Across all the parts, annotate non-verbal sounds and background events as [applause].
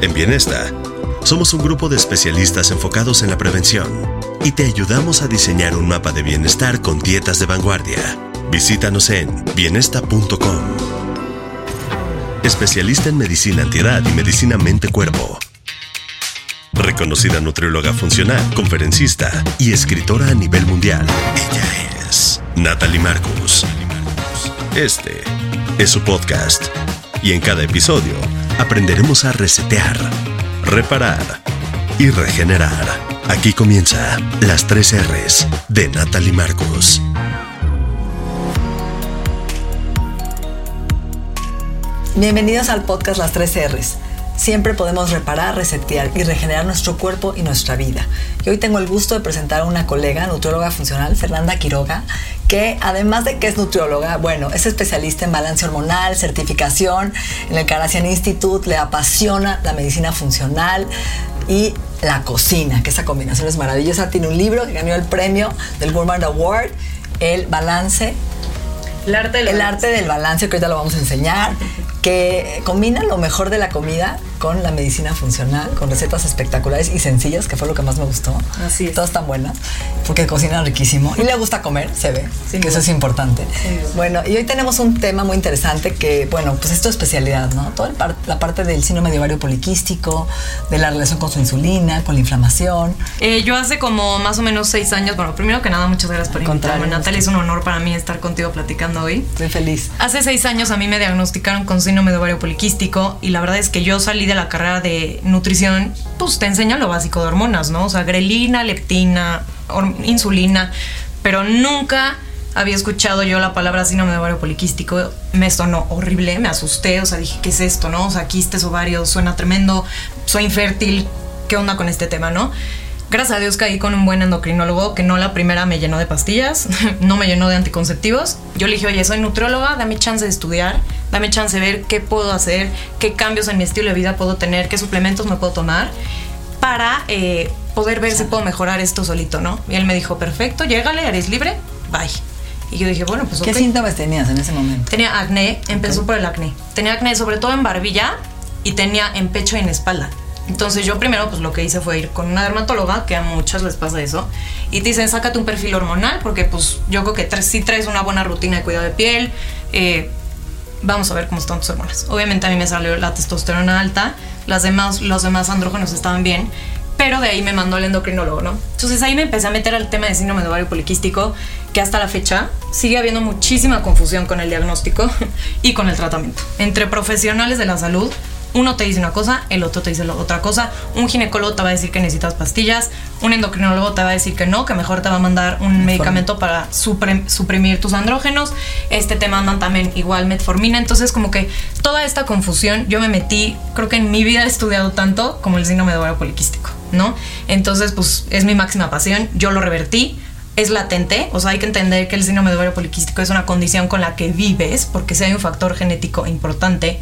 En Bienesta, somos un grupo de especialistas enfocados en la prevención y te ayudamos a diseñar un mapa de bienestar con dietas de vanguardia. Visítanos en bienesta.com. Especialista en medicina antiedad y medicina mente-cuerpo. Reconocida nutrióloga funcional, conferencista y escritora a nivel mundial. Ella es Natalie Marcus. Este es su podcast. Y en cada episodio aprenderemos a resetear, reparar y regenerar. Aquí comienza las tres R's de Natalie Marcus. Bienvenidos al podcast Las 3 R's. Siempre podemos reparar, resetear y regenerar nuestro cuerpo y nuestra vida. Y hoy tengo el gusto de presentar a una colega, nutrióloga funcional, Fernanda Quiroga, que además de que es nutrióloga, bueno, es especialista en balance hormonal, certificación en el Carasian Institute, le apasiona la medicina funcional y la cocina, que esa combinación es maravillosa. Tiene un libro que ganó el premio del Gourmand Award, El Balance El arte del el balance. arte del balance, que ahorita lo vamos a enseñar, que combina lo mejor de la comida con la medicina funcional, con recetas espectaculares y sencillas, que fue lo que más me gustó. Así es. Todas tan buenas, porque cocina riquísimo. Y le gusta comer, se ve, Sin que eso es importante. Bueno, y hoy tenemos un tema muy interesante que, bueno, pues es tu especialidad, ¿no? Toda par- la parte del síndrome de ovario poliquístico, de la relación con su insulina, con la inflamación. Eh, yo hace como más o menos seis años, bueno, primero que nada, muchas gracias por invitarme. Natalia, es un honor para mí estar contigo platicando hoy. Estoy feliz. Hace seis años a mí me diagnosticaron con síndrome de ovario poliquístico y la verdad es que yo salí de la carrera de nutrición, pues te enseñan lo básico de hormonas, ¿no? O sea, grelina, leptina, insulina, pero nunca había escuchado yo la palabra síndrome de ovario poliquístico. Me sonó horrible, me asusté, o sea, dije, ¿qué es esto, no? O sea, quistes, ovarios, suena tremendo, soy infértil, ¿qué onda con este tema, no? Gracias a Dios caí con un buen endocrinólogo que no la primera me llenó de pastillas, [laughs] no me llenó de anticonceptivos. Yo le dije, oye, soy nutrióloga, dame chance de estudiar, dame chance de ver qué puedo hacer, qué cambios en mi estilo de vida puedo tener, qué suplementos me puedo tomar para eh, poder ver si puedo mejorar esto solito, ¿no? Y él me dijo, perfecto, llégale, eres libre, bye. Y yo dije, bueno, pues ¿Qué ok. síntomas tenías en ese momento? Tenía acné, empezó por el acné. Tenía acné sobre todo en barbilla y tenía en pecho y en espalda. Entonces yo primero pues lo que hice fue ir con una dermatóloga, que a muchas les pasa eso, y te dicen, sácate un perfil hormonal, porque pues yo creo que tra- sí traes una buena rutina de cuidado de piel, eh, vamos a ver cómo están tus hormonas. Obviamente a mí me salió la testosterona alta, las demás, los demás andrógenos estaban bien, pero de ahí me mandó el endocrinólogo, ¿no? Entonces ahí me empecé a meter al tema de síndrome de ovario poliquístico, que hasta la fecha sigue habiendo muchísima confusión con el diagnóstico [laughs] y con el tratamiento. Entre profesionales de la salud, uno te dice una cosa, el otro te dice otra cosa. Un ginecólogo te va a decir que necesitas pastillas, un endocrinólogo te va a decir que no, que mejor te va a mandar un medicamento para suprimir tus andrógenos. Este te mandan también igual metformina. Entonces, como que toda esta confusión, yo me metí, creo que en mi vida he estudiado tanto como el síndrome de ovario poliquístico, ¿no? Entonces, pues es mi máxima pasión. Yo lo revertí. Es latente, o sea, hay que entender que el síndrome de ovario poliquístico es una condición con la que vives, porque si hay un factor genético importante,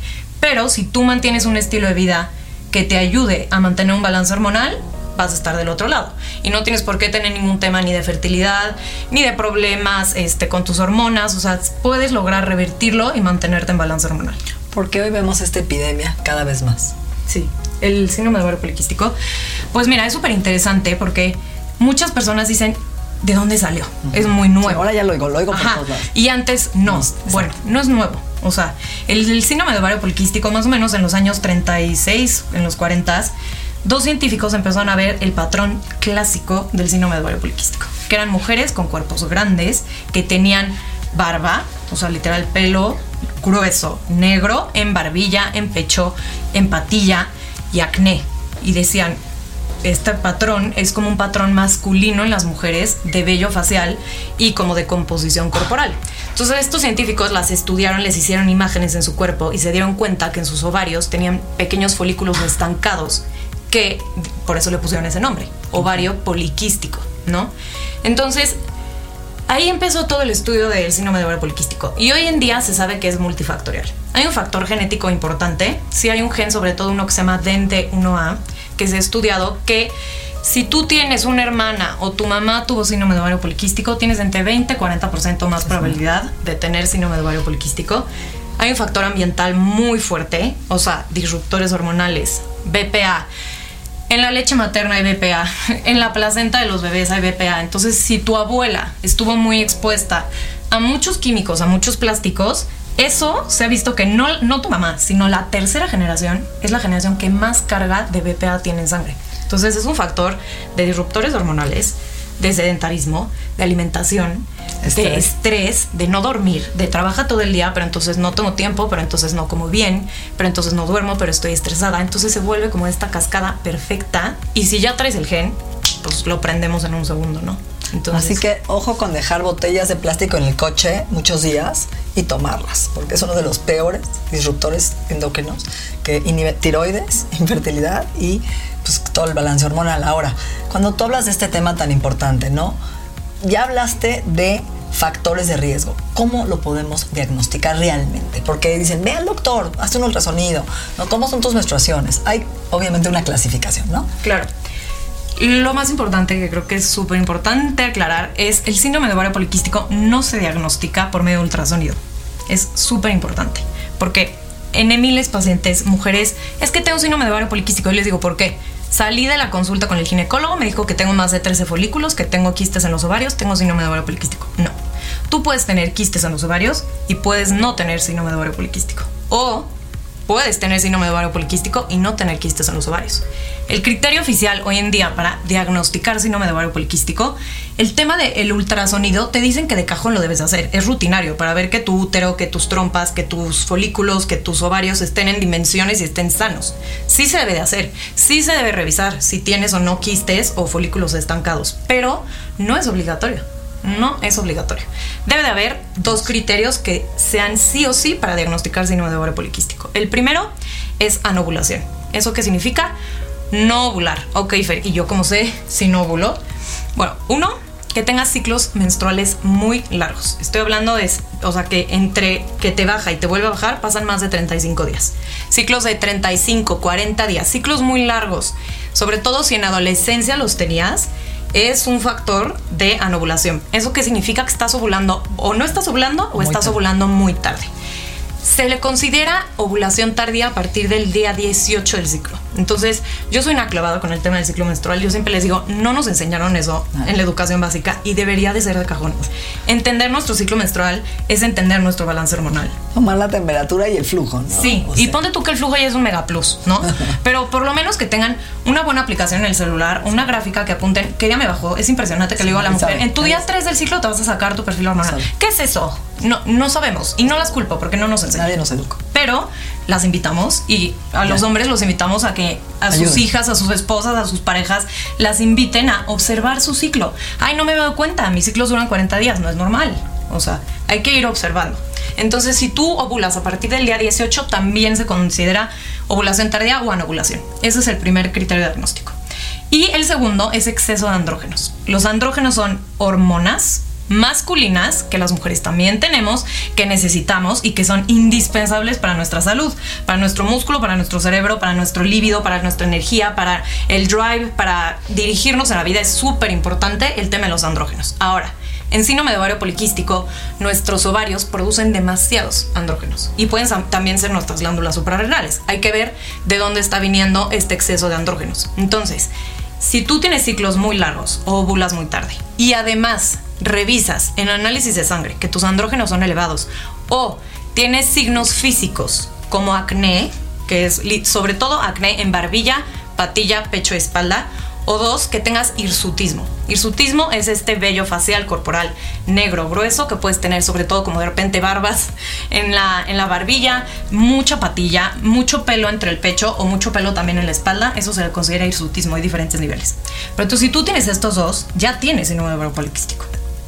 pero si tú mantienes un estilo de vida que te ayude a mantener un balance hormonal, vas a estar del otro lado. Y no tienes por qué tener ningún tema ni de fertilidad, ni de problemas este, con tus hormonas. O sea, puedes lograr revertirlo y mantenerte en balance hormonal. Porque hoy vemos esta epidemia cada vez más. Sí, el síndrome de ovario poliquístico. Pues mira, es súper interesante porque muchas personas dicen, ¿de dónde salió? Es muy nuevo. Sí, ahora ya lo oigo, lo oigo por todos lados. Y antes no. exacto. bueno, no es nuevo. O sea, el, síndrome de ovario poliquístico, más o menos en los años 36, en los 40, dos científicos empezaron a ver el patrón clásico del síndrome de ovario poliquístico, que eran mujeres con cuerpos grandes que tenían barba, o sea, literal pelo grueso, negro, en barbilla, en pecho, en patilla y acné. Y decían, este patrón es como un patrón masculino en las mujeres de vello facial y como de composición corporal. Entonces estos científicos las estudiaron, les hicieron imágenes en su cuerpo y se dieron cuenta que en sus ovarios tenían pequeños folículos estancados que por eso le pusieron ese nombre, ovario poliquístico, ¿no? Entonces Ahí empezó todo el estudio del síndrome de ovario poliquístico y hoy en día se sabe que es multifactorial. Hay un factor genético importante, sí hay un gen, sobre todo uno que se llama DNT1A, que se ha estudiado que si tú tienes una hermana o tu mamá tuvo síndrome de ovario poliquístico, tienes entre 20 y 40% más probabilidad de tener síndrome de ovario poliquístico. Hay un factor ambiental muy fuerte, o sea, disruptores hormonales, BPA, en la leche materna hay BPA, [laughs] en la placenta de los bebés hay BPA. Entonces, si tu abuela estuvo muy expuesta a muchos químicos, a muchos plásticos, eso se ha visto que no, no tu mamá, sino la tercera generación es la generación que más carga de BPA tiene en sangre. Entonces, es un factor de disruptores hormonales, de sedentarismo, de alimentación, de estrés, de no dormir, de trabaja todo el día, pero entonces no tengo tiempo, pero entonces no como bien, pero entonces no duermo, pero estoy estresada. Entonces se vuelve como esta cascada perfecta. Y si ya traes el gen, pues lo prendemos en un segundo, ¿no? Entonces, Así que ojo con dejar botellas de plástico en el coche muchos días y tomarlas, porque es uno de los peores disruptores endocrinos que inhibe tiroides, [laughs] infertilidad y pues, todo el balance hormonal. Ahora, cuando tú hablas de este tema tan importante, ¿no? ya hablaste de factores de riesgo. ¿Cómo lo podemos diagnosticar realmente? Porque dicen, ve al doctor, hazte un ultrasonido, ¿no? ¿Cómo son tus menstruaciones? Hay obviamente una clasificación, ¿no? Claro. Lo más importante que creo que es súper importante aclarar es el síndrome de ovario poliquístico no se diagnostica por medio de ultrasonido. Es súper importante porque en miles pacientes, mujeres, es que tengo síndrome de ovario poliquístico y les digo, ¿por qué? Salí de la consulta con el ginecólogo, me dijo que tengo más de 13 folículos, que tengo quistes en los ovarios, tengo síndrome de ovario poliquístico. No. Tú puedes tener quistes en los ovarios y puedes no tener síndrome de ovario poliquístico. O puedes tener síndrome de ovario poliquístico y no tener quistes en los ovarios. El criterio oficial hoy en día para diagnosticar síndrome de ovario poliquístico, el tema del ultrasonido, te dicen que de cajón lo debes hacer, es rutinario para ver que tu útero, que tus trompas, que tus folículos, que tus ovarios estén en dimensiones y estén sanos. Sí se debe de hacer, sí se debe revisar si tienes o no quistes o folículos estancados, pero no es obligatorio no es obligatorio. Debe de haber dos criterios que sean sí o sí para diagnosticar síndrome de ovario poliquístico. El primero es anovulación. ¿Eso qué significa? No ovular. Ok, Fer, ¿y yo cómo sé si no ovulo? Bueno, uno, que tengas ciclos menstruales muy largos. Estoy hablando de, o sea, que entre que te baja y te vuelve a bajar pasan más de 35 días. Ciclos de 35, 40 días, ciclos muy largos. Sobre todo si en adolescencia los tenías, es un factor de anovulación. ¿Eso qué significa? Que estás ovulando o no estás ovulando o estás ovulando muy tarde. Se le considera ovulación tardía a partir del día 18 del ciclo. Entonces, yo soy una clavada con el tema del ciclo menstrual. Yo siempre les digo, no nos enseñaron eso en la educación básica y debería de ser de cajón. Entender nuestro ciclo menstrual es entender nuestro balance hormonal. Tomar la temperatura y el flujo, ¿no? Sí, y ponte tú que el flujo ya es un mega plus, ¿no? [laughs] Pero por lo menos que tengan una buena aplicación en el celular, una gráfica que apunten, que ya me bajó, es impresionante que le digo a la mujer, en tu día 3 del ciclo te vas a sacar tu perfil hormonal. ¿Qué es eso? No, no sabemos y no las culpo porque no nos enseñan. Nadie nos educa. Pero las invitamos y a los hombres los invitamos a que a sus hijas, a sus esposas, a sus parejas, las inviten a observar su ciclo. Ay, no me he dado cuenta, mis ciclos duran 40 días, no es normal. O sea, hay que ir observando. Entonces, si tú ovulas a partir del día 18, también se considera ovulación tardía o anovulación. Ese es el primer criterio diagnóstico. Y el segundo es exceso de andrógenos. Los andrógenos son hormonas masculinas que las mujeres también tenemos, que necesitamos y que son indispensables para nuestra salud, para nuestro músculo, para nuestro cerebro, para nuestro líbido, para nuestra energía, para el drive, para dirigirnos a la vida. Es súper importante el tema de los andrógenos. Ahora, en síndrome de ovario poliquístico, nuestros ovarios producen demasiados andrógenos y pueden también ser nuestras glándulas suprarrenales. Hay que ver de dónde está viniendo este exceso de andrógenos. Entonces, si tú tienes ciclos muy largos o ovulas muy tarde y además revisas en análisis de sangre que tus andrógenos son elevados o tienes signos físicos como acné, que es sobre todo acné en barbilla, patilla, pecho espalda, O dos, que tengas hirsutismo. Hirsutismo es este vello facial corporal negro, grueso, que puedes tener sobre todo como de repente barbas [laughs] en la, en la barbilla, mucha patilla, mucho pelo entre el pecho o mucho pelo también en la espalda. Eso se le considera hirsutismo, hay diferentes niveles. Pero si tú tienes estos dos, ya tienes de ovario poliquístico.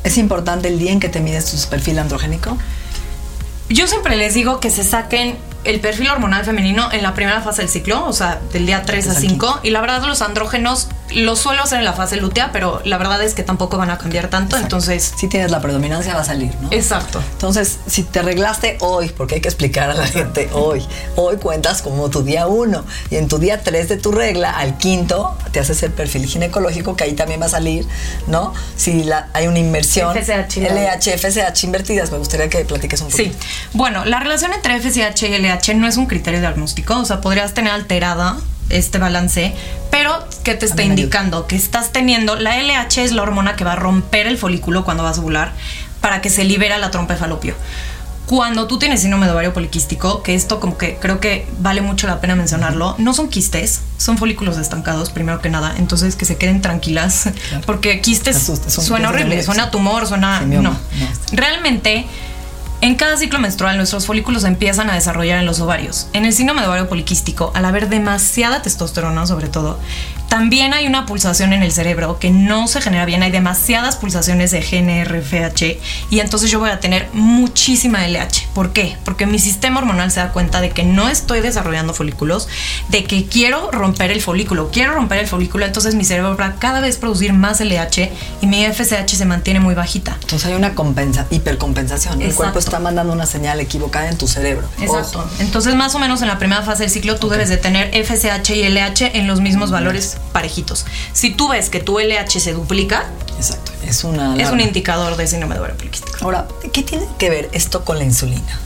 ¿Es importante el día en que te mides tu perfil androgénico? Yo siempre les digo que se saquen el perfil hormonal femenino en la primera fase del ciclo, o sea, del día 3 a 5. Y la verdad, los andrógenos los suelo hacer en la fase lútea, pero la verdad es que tampoco van a cambiar tanto. Entonces, si tienes la predominancia, va a salir, ¿no? Exacto. Entonces, si te arreglaste hoy, porque hay que explicar a la gente hoy, hoy cuentas como tu día 1 y en tu día 3 de tu regla, al quinto, te haces el perfil ginecológico, que ahí también va a salir, ¿no? Si la, hay una inversión. FSH. LH, FSH invertidas, me gustaría que platiques un poco. Sí. Bueno, la relación entre FSH y LH no es un criterio diagnóstico, o sea, podrías tener alterada este balance, pero ¿qué te está indicando? Que estás teniendo, la LH es la hormona que va a romper el folículo cuando vas a ovular para que se libera la trompa de falopio. Cuando tú tienes síndrome de ovario poliquístico, que esto como que creo que vale mucho la pena mencionarlo, no son quistes, son folículos estancados, primero que nada, entonces que se queden tranquilas, porque quistes suena horrible, suena tumor, suena... no. Realmente en cada ciclo menstrual nuestros folículos empiezan a desarrollar en los ovarios. En el síndrome de ovario poliquístico, al haber demasiada testosterona sobre todo, también hay una pulsación en el cerebro que no se genera bien, hay demasiadas pulsaciones de GNRFH y entonces yo voy a tener muchísima LH. ¿Por qué? Porque mi sistema hormonal se da cuenta de que no estoy desarrollando folículos, de que quiero romper el folículo, quiero romper el folículo, entonces mi cerebro va a cada vez producir más LH y mi FSH se mantiene muy bajita. Entonces hay una compensa, hipercompensación. El cuerpo está mandando una señal equivocada en tu cerebro. Exacto. Entonces más o menos en la primera fase del ciclo tú debes de tener FSH y LH en los mismos valores parejitos. Si tú ves que tu LH se duplica, Exacto. Es, una es un indicador de síndrome de ovario poliquístico. Ahora, ¿qué tiene que ver esto con la insulina?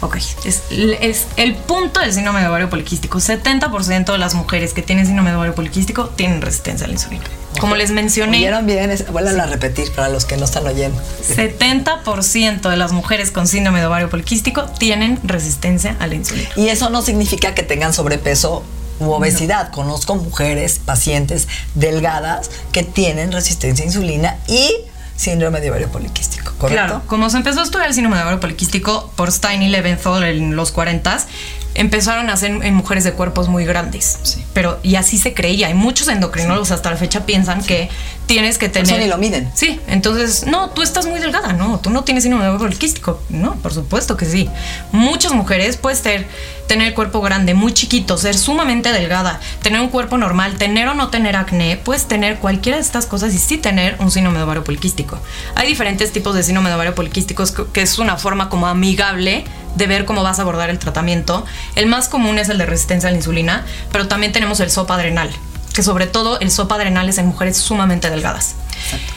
Ok, es, es, el punto del síndrome de ovario poliquístico. 70% de las mujeres que tienen síndrome de ovario poliquístico tienen resistencia a la insulina. Como les mencioné. ¿Vieron bien? Vuelvan a repetir para los que no están oyendo. 70% de las mujeres con síndrome de ovario poliquístico tienen resistencia a la insulina. Y eso no significa que tengan sobrepeso u obesidad. Conozco mujeres, pacientes delgadas que tienen resistencia a insulina y síndrome de ovario poliquístico, ¿correcto? Claro, como se empezó a estudiar el síndrome de ovario poliquístico por Stein y Leventhal en los 40 empezaron a hacer en mujeres de cuerpos muy grandes. Sí. Pero, y así se creía. Y muchos endocrinólogos hasta la fecha piensan que tienes que tener. Eso ni lo miden. Sí, entonces, no, tú estás muy delgada, no, tú no tienes síndrome poliquístico. No, por supuesto que sí. Muchas mujeres puedes tener, tener cuerpo grande, muy chiquito, ser sumamente delgada, tener un cuerpo normal, tener o no tener acné, puedes tener cualquiera de estas cosas y sí tener un síndrome de ovario poliquístico. Hay diferentes tipos de síndrome de ovario poliquístico que es una forma como amigable de ver cómo vas a abordar el tratamiento. El más común es el de resistencia a la insulina, pero también tenemos el sopa adrenal, que sobre todo el sopa adrenal es en mujeres sumamente delgadas.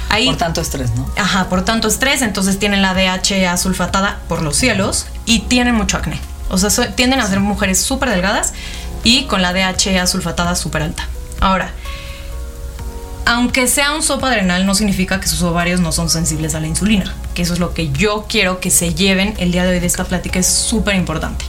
Ahí, por tanto estrés, ¿no? Ajá, por tanto estrés, entonces tienen la DHA sulfatada por los cielos y tienen mucho acné. O sea, tienden a ser mujeres súper delgadas y con la DHA sulfatada súper alta. Ahora, aunque sea un sopa adrenal, no significa que sus ovarios no son sensibles a la insulina, que eso es lo que yo quiero que se lleven el día de hoy de esta plática, es súper importante.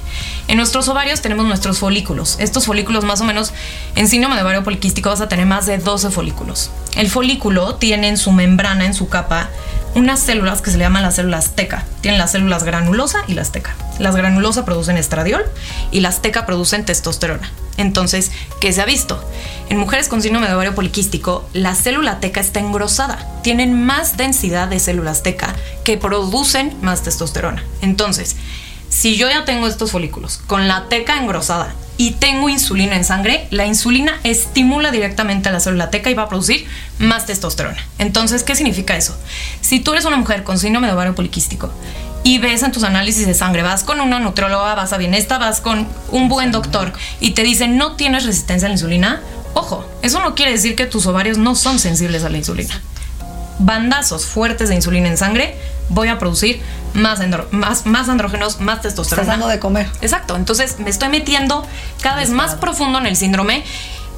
En nuestros ovarios tenemos nuestros folículos. Estos folículos, más o menos, en síndrome de ovario poliquístico vas a tener más de 12 folículos. El folículo tiene en su membrana, en su capa, unas células que se le llaman las células teca. Tienen las células granulosa y las teca. Las granulosa producen estradiol y las teca producen testosterona. Entonces, ¿qué se ha visto? En mujeres con síndrome de ovario poliquístico, la célula teca está engrosada. Tienen más densidad de células teca que producen más testosterona. Entonces, si yo ya tengo estos folículos con la teca engrosada y tengo insulina en sangre, la insulina estimula directamente a la célula teca y va a producir más testosterona. Entonces, ¿qué significa eso? Si tú eres una mujer con síndrome de ovario poliquístico y ves en tus análisis de sangre, vas con una nutrióloga, vas a Bienesta, vas con un buen doctor y te dicen no tienes resistencia a la insulina, ojo, eso no quiere decir que tus ovarios no son sensibles a la insulina. Bandazos fuertes de insulina en sangre, voy a producir más, más, más andrógenos, más testosterona. Estás dando de comer. Exacto, entonces me estoy metiendo cada vez más profundo en el síndrome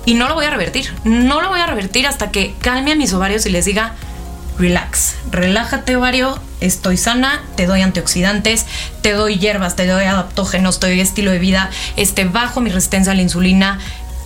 y no lo voy a revertir. No lo voy a revertir hasta que calme a mis ovarios y les diga, relax, relájate ovario, estoy sana, te doy antioxidantes, te doy hierbas, te doy adaptógenos, te doy estilo de vida, este, bajo mi resistencia a la insulina,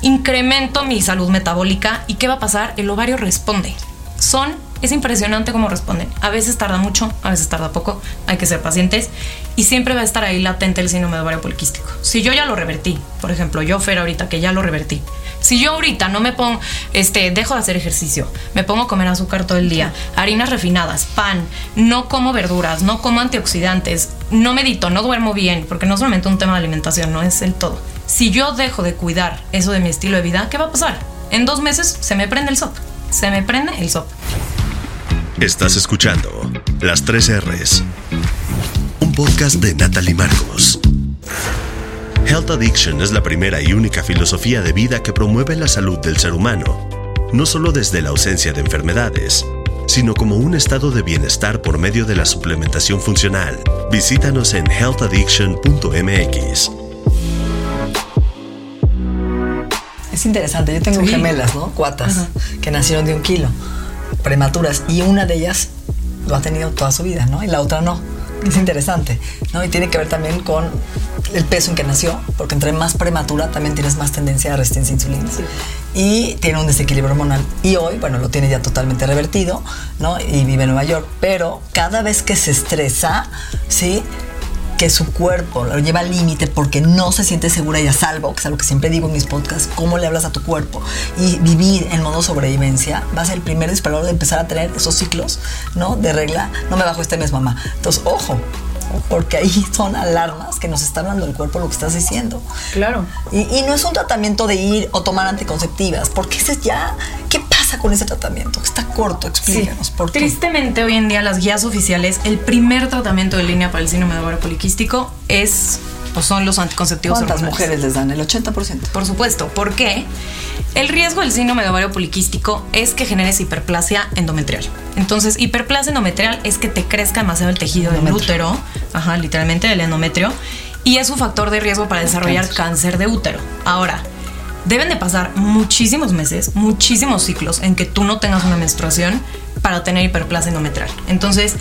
incremento mi salud metabólica y ¿qué va a pasar? El ovario responde. Son, es impresionante cómo responden. A veces tarda mucho, a veces tarda poco, hay que ser pacientes y siempre va a estar ahí latente el síndrome de ovario poliquístico. Si yo ya lo revertí, por ejemplo, yo Fer ahorita que ya lo revertí, si yo ahorita no me pongo, este, dejo de hacer ejercicio, me pongo a comer azúcar todo el día, harinas refinadas, pan, no como verduras, no como antioxidantes, no medito, no duermo bien, porque no solamente un tema de alimentación, no es el todo. Si yo dejo de cuidar eso de mi estilo de vida, ¿qué va a pasar? En dos meses se me prende el SOP. Se me prende el SOP. Estás escuchando Las 3 R's, un podcast de Natalie Marcos. Health Addiction es la primera y única filosofía de vida que promueve la salud del ser humano, no solo desde la ausencia de enfermedades, sino como un estado de bienestar por medio de la suplementación funcional. Visítanos en healthaddiction.mx. Es interesante, yo tengo gemelas, ¿no? Cuatas, que nacieron de un kilo, prematuras, y una de ellas lo ha tenido toda su vida, ¿no? Y la otra no. Es interesante, ¿no? Y tiene que ver también con el peso en que nació, porque entre más prematura también tienes más tendencia a resistencia a insulina. Y tiene un desequilibrio hormonal. Y hoy, bueno, lo tiene ya totalmente revertido, ¿no? Y vive en Nueva York. Pero cada vez que se estresa, ¿sí? que su cuerpo lo lleva al límite porque no se siente segura y a salvo, que es algo que siempre digo en mis podcasts, cómo le hablas a tu cuerpo y vivir en modo sobrevivencia, va a ser el primer disparador de empezar a tener esos ciclos, ¿no? De regla, no me bajo este mes, mamá. Entonces, ojo, porque ahí [laughs] son alarmas que nos está dando el cuerpo lo que estás diciendo. Claro. Y, y, no es un tratamiento de ir o tomar anticonceptivas, porque ese es ya, ¿qué pasa con ese tratamiento? Está corto, explícanos. Sí. ¿por qué? Tristemente hoy en día las guías oficiales, el primer tratamiento de línea para el síndrome de ovario poliquístico es o son los anticonceptivos ¿Cuántas hormonales. mujeres les dan? El 80%. Por supuesto, ¿por qué? El riesgo del síndrome de ovario poliquístico es que generes hiperplasia endometrial. Entonces, hiperplasia endometrial es que te crezca demasiado el tejido del útero, ajá, literalmente del endometrio, y es un factor de riesgo para desarrollar Cáncer. cáncer de útero. Ahora, deben de pasar muchísimos meses, muchísimos ciclos en que tú no tengas una menstruación para tener hiperplasia endometrial. Entonces,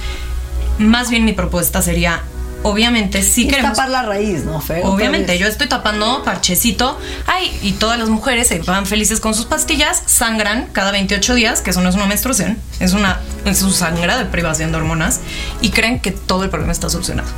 más bien mi propuesta sería, obviamente, sí Y queremos... tapar la raíz, ¿no, Fer? Obviamente, yo estoy tapando parchecito. Ay, y todas las mujeres se van felices con sus pastillas, sangran cada 28 días, que eso no es una menstruación, es una es su sangra de privación de hormonas, y creen que todo el problema está solucionado.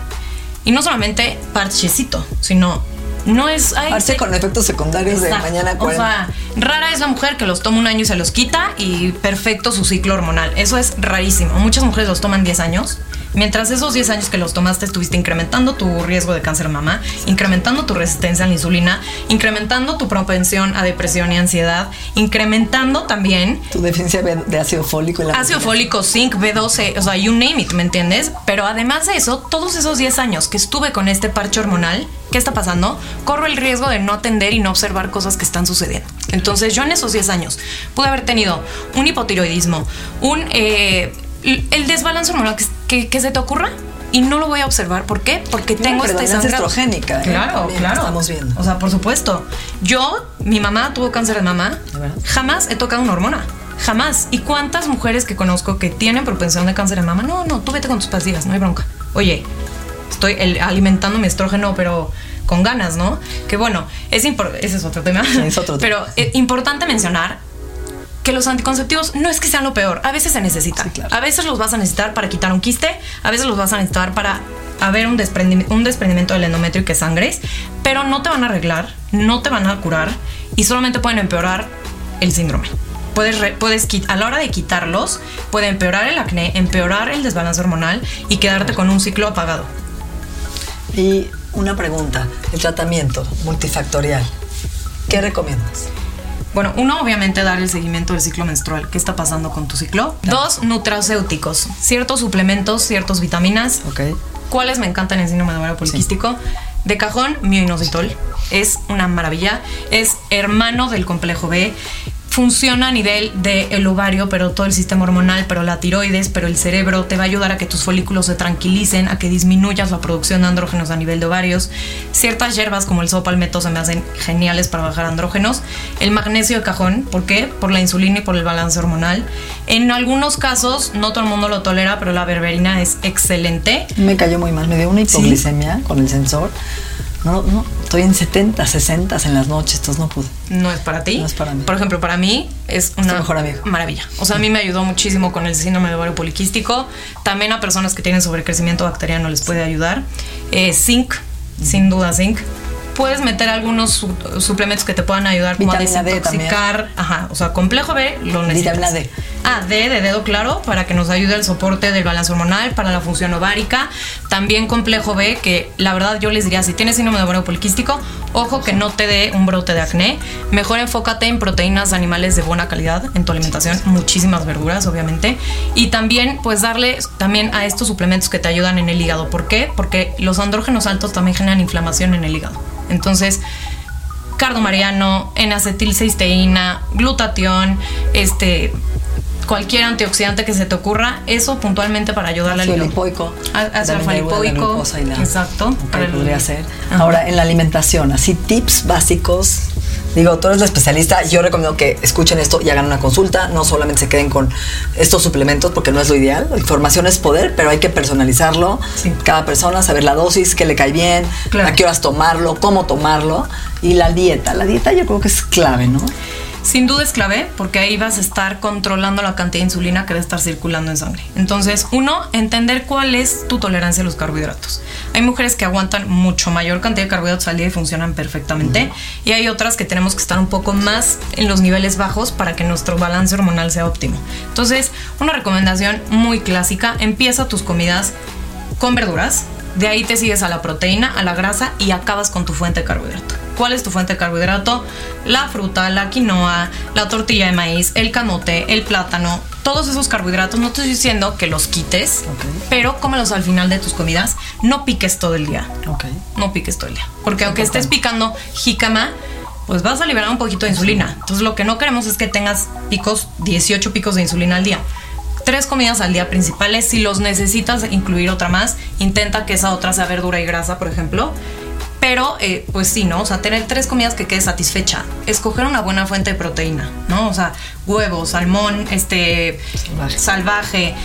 Y no solamente parchecito, sino no es. ay, Parche se- con efectos secundarios de mañana O 40. sea, rara es la mujer que los toma un año y se los quita y perfecto su ciclo hormonal. Eso es rarísimo. Muchas mujeres los toman 10 años. Mientras esos 10 años que los tomaste estuviste incrementando tu riesgo de cáncer de mama, incrementando tu resistencia a la insulina, incrementando tu propensión a depresión y ansiedad, incrementando también tu deficiencia de ácido fólico y la ácido fólico, zinc, B12, o sea, you name it, ¿me entiendes? Pero además de eso, todos esos 10 años que estuve con este parche hormonal, ¿qué está pasando? Corro el riesgo de no atender y no observar cosas que están sucediendo. Entonces, yo en esos 10 años pude haber tenido un hipotiroidismo, un eh, el desbalance hormonal que, que- que se te ocurra. Y no lo voy a observar. ¿Por qué? Porque tengo sangrado. estrogénica, ¿eh? Claro, También claro. estamos viendo. O sea, por supuesto. Yo, mi mamá tuvo cáncer de mama. ¿De verdad? Jamás he tocado una hormona. Jamás. ¿Y cuántas mujeres que conozco que tienen propensión de cáncer de mama? No, no, tú vete con tus pastillas, no hay bronca. Oye, estoy el- alimentando mi estrógeno, pero con ganas, ¿no? Que bueno, es importante. Ese es otro tema. es otro [laughs] tema. Pero es importante mencionar que los anticonceptivos no es que sean lo peor, a veces se necesitan. Sí, claro. A veces los vas a necesitar para quitar un quiste, a veces los vas a necesitar para haber un, desprendi- un desprendimiento del endometrio y que sangres, pero no te van a arreglar, no te van a curar y solamente pueden empeorar el síndrome. Puedes, re- puedes a la hora de quitarlos, puede empeorar el acné, empeorar el desbalance hormonal y quedarte con un ciclo apagado. Y una pregunta, el tratamiento multifactorial, ¿qué recomiendas? Bueno, uno, obviamente, dar el seguimiento del ciclo menstrual. ¿Qué está pasando con tu ciclo? Dos, nutracéuticos. Ciertos suplementos, ciertas vitaminas. ¿Ok? ¿Cuáles me encantan en síndrome de ovario poliquístico? De cajón, mioinositol. Es una maravilla. Es hermano del complejo B. Funciona a nivel del ovario, pero todo el sistema hormonal, pero la tiroides, pero el cerebro. Te va a ayudar a que tus folículos se tranquilicen, a que disminuyas la producción de andrógenos a nivel de ovarios. Ciertas hierbas como el sopalmeto se me hacen geniales para bajar andrógenos. El magnesio de cajón, ¿por qué? Por la insulina y por el balance hormonal. En algunos casos, no todo el mundo lo tolera, pero la berberina es excelente. Me cayó muy mal, me dio una hipoglicemia con el sensor. No, no, estoy en 70, 60 en las noches, entonces no pude. No es para ti. No es para mí. Por ejemplo, para mí es una mejor amigo. maravilla. O sea, a mí me ayudó muchísimo con el síndrome de ovario poliquístico. También a personas que tienen sobrecrecimiento bacteriano les puede ayudar. Eh, zinc, sin duda zinc. Puedes meter algunos su- suplementos que te puedan ayudar como a Vitamina D desintoxicar. Ajá, o sea, complejo B lo necesitas. Vitamina D. Ah, D de dedo claro para que nos ayude el soporte del balance hormonal, para la función ovárica. También complejo B, que la verdad yo les diría, si tienes síndrome de ovario poliquístico, ojo que no te dé un brote de acné. Mejor enfócate en proteínas animales de buena calidad en tu alimentación, muchísimas verduras, obviamente. Y también, pues darle también a estos suplementos que te ayudan en el hígado. ¿Por qué? Porque los andrógenos altos también generan inflamación en el hígado. Entonces, cardomariano, N-acetilcisteína, glutatión, este cualquier antioxidante que se te ocurra, eso puntualmente para ayudarle al hígado. lipoico. Ácido Exacto. Ok, para el- podría ser. Ajá. Ahora, en la alimentación, así tips básicos. Digo, tú eres la especialista. Yo recomiendo que escuchen esto y hagan una consulta. No solamente se queden con estos suplementos, porque no es lo ideal. Información es poder, pero hay que personalizarlo. Sí. Cada persona, saber la dosis, qué le cae bien, Claro. a qué horas tomarlo, cómo tomarlo. Y la dieta. La dieta yo creo que es clave, ¿no? Sin duda es clave porque ahí vas a estar controlando la cantidad de insulina que debe estar circulando en sangre. Entonces, uno, entender cuál es tu tolerancia a los carbohidratos. Hay mujeres que aguantan mucho mayor cantidad de carbohidratos al día y funcionan perfectamente. Y hay otras que tenemos que estar un poco más en los niveles bajos para que nuestro balance hormonal sea óptimo. Entonces, una recomendación muy clásica, empieza tus comidas con verduras. De ahí te sigues a la proteína, a la grasa y acabas con tu fuente de carbohidrato. ¿Cuál es tu fuente de carbohidrato? La fruta, la quinoa, la tortilla de maíz, el camote, el plátano, todos esos carbohidratos. No te estoy diciendo que los quites, pero cómelos al final de tus comidas. No piques todo el día. Ok. No piques todo el día. Porque aunque estés picando jícama, pues vas a liberar un poquito de insulina. Entonces lo que no queremos es que tengas picos, 18 picos de insulina al día. Tres comidas al día principales. Si los necesitas incluir otra más, intenta que esa otra sea verdura y grasa, por ejemplo. Pero, eh, pues sí, ¿no? O sea, tener tres comidas que quede satisfecha. Escoger una buena fuente de proteína, ¿no? O sea, huevos, salmón, este, Salvaje. salvaje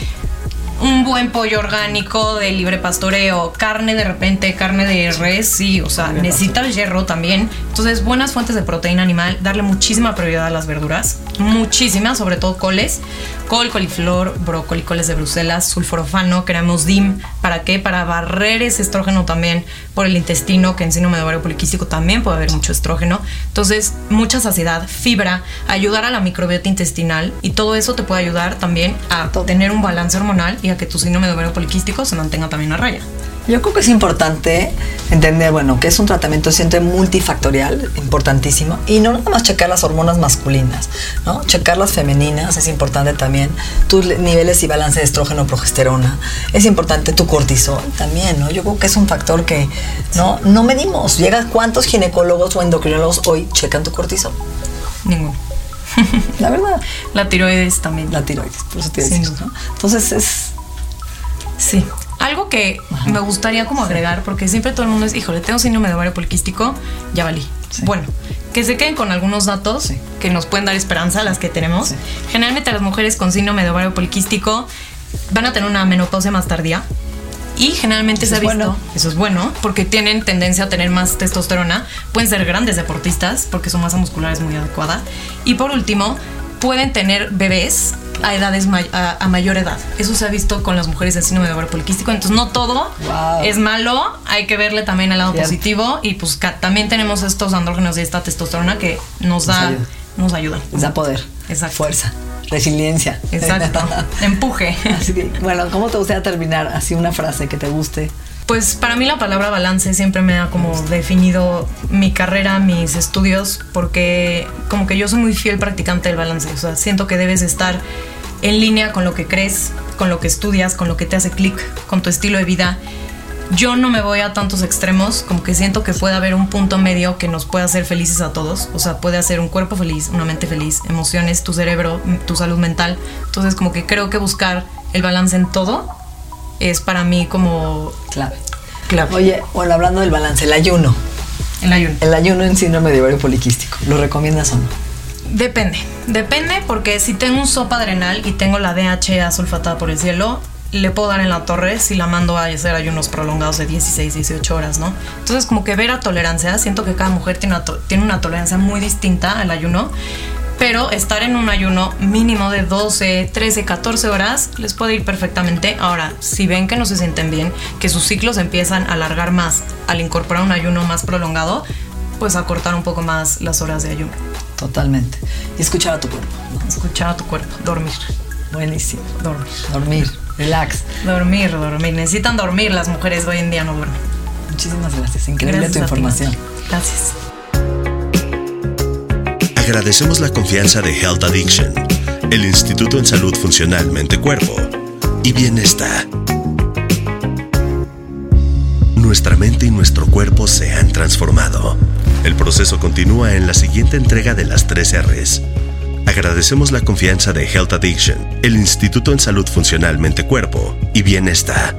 un buen pollo orgánico de libre pastoreo, carne de repente, carne de res, sí, o sea, necesita el hierro también. Entonces, buenas fuentes de proteína animal, darle muchísima prioridad a las verduras, muchísimas, sobre todo coles, col, coliflor, brócoli, coles de Bruselas, sulforofano, queremos DIM, ¿para qué? Para barrer ese estrógeno también por el intestino, que en síndrome de ovario poliquístico también puede haber mucho estrógeno. Entonces, mucha saciedad, fibra, ayudar a la microbiota intestinal y todo eso te puede ayudar también a tener un balance hormonal y a que tu síndrome de ovario poliquístico se mantenga también a raya. Yo creo que es importante entender, bueno, que es un tratamiento siempre multifactorial, importantísimo, y no nada más checar las hormonas masculinas, ¿no? Checar las femeninas es importante también, tus le- niveles y balance de estrógeno, progesterona, es importante tu cortisol también, ¿no? Yo creo que es un factor que no, no medimos. Llega cuántos ginecólogos o endocrinólogos hoy checan tu cortisol, Ninguno. la verdad, [laughs] La tiroides también. la tiroides, por eso te. ¿no? Entonces es Sí. Algo que me gustaría como agregar, porque siempre todo el mundo es, híjole, tengo síndrome de ovario poliquístico, ya valí. Sí. Bueno, que se queden con algunos datos Sí. que nos pueden dar esperanza, las que tenemos. Sí. Generalmente las mujeres con síndrome de ovario poliquístico van a tener una menopausia más tardía. Y generalmente Eso se ha es visto, bueno. eso es bueno, porque tienen tendencia a tener más testosterona, pueden ser grandes deportistas porque su masa muscular es muy adecuada. Y por último, pueden tener bebés a edades may- a, a mayor edad. Eso se ha visto con las mujeres de síndrome de ovario poliquístico. Entonces no todo Wow. es malo, hay que verle también el lado Cierto. positivo y pues también tenemos estos andrógenos y esta testosterona que nos da, ayuda. nos ayudan. les da poder, Exacto. fuerza, resiliencia. Exacto. [laughs] Empuje. Así que, bueno, ¿cómo te gustaría terminar? Así una frase que te guste. Pues para mí la palabra balance siempre me ha como definido mi carrera, mis estudios, porque como que yo soy muy fiel practicante del balance. O sea, siento que debes estar en línea con lo que crees, con lo que estudias, con lo que te hace clic, con tu estilo de vida. Yo no me voy a tantos extremos, como que siento que puede haber un punto medio que nos pueda hacer felices a todos. O sea, puede hacer un cuerpo feliz, una mente feliz, emociones, tu cerebro, tu salud mental. Entonces, como que creo que buscar el balance en todo es para mí como Clave. clave. Oye, bueno, hablando del balance, el ayuno. El ayuno. El ayuno en síndrome de ovario poliquístico. ¿Lo recomiendas o no? Depende, depende porque si tengo un sopa adrenal y tengo la DHA sulfatada por el cielo, le puedo dar en la torre si la mando a hacer ayunos prolongados de 16, 18 horas, ¿no? Entonces como que ver a tolerancia, siento que cada mujer tiene una, tiene una tolerancia muy distinta al ayuno, pero estar en un ayuno mínimo de 12, 13, 14 horas les puede ir perfectamente. Ahora, si ven que no se sienten bien, que sus ciclos empiezan a alargar más al incorporar un ayuno más prolongado, pues acortar un poco más las horas de ayuno. Totalmente. Y escuchar a tu cuerpo. Escuchar a tu cuerpo, dormir. Buenísimo. Dormir. Dormir. Relax. Dormir, dormir. Necesitan dormir las mujeres hoy en día no duermen. Muchísimas gracias. Increíble Gracias tu ti, información. Gracias. Agradecemos la confianza de Health Addiction, el Instituto en Salud Funcional Mente-Cuerpo y Bienestar. Nuestra mente y nuestro cuerpo se han transformado. El proceso continúa en la siguiente entrega de las 3 R's. Agradecemos la confianza de Health Addiction, el Instituto en Salud Funcional Mente-Cuerpo y Bienestar.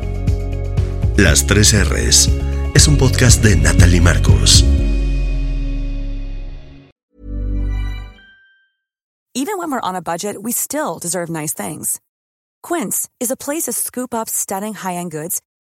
Las 3 R's es un podcast de Natalie Marcos. Even when we're on a budget, we still deserve nice things. Quince is a place to scoop up stunning high-end goods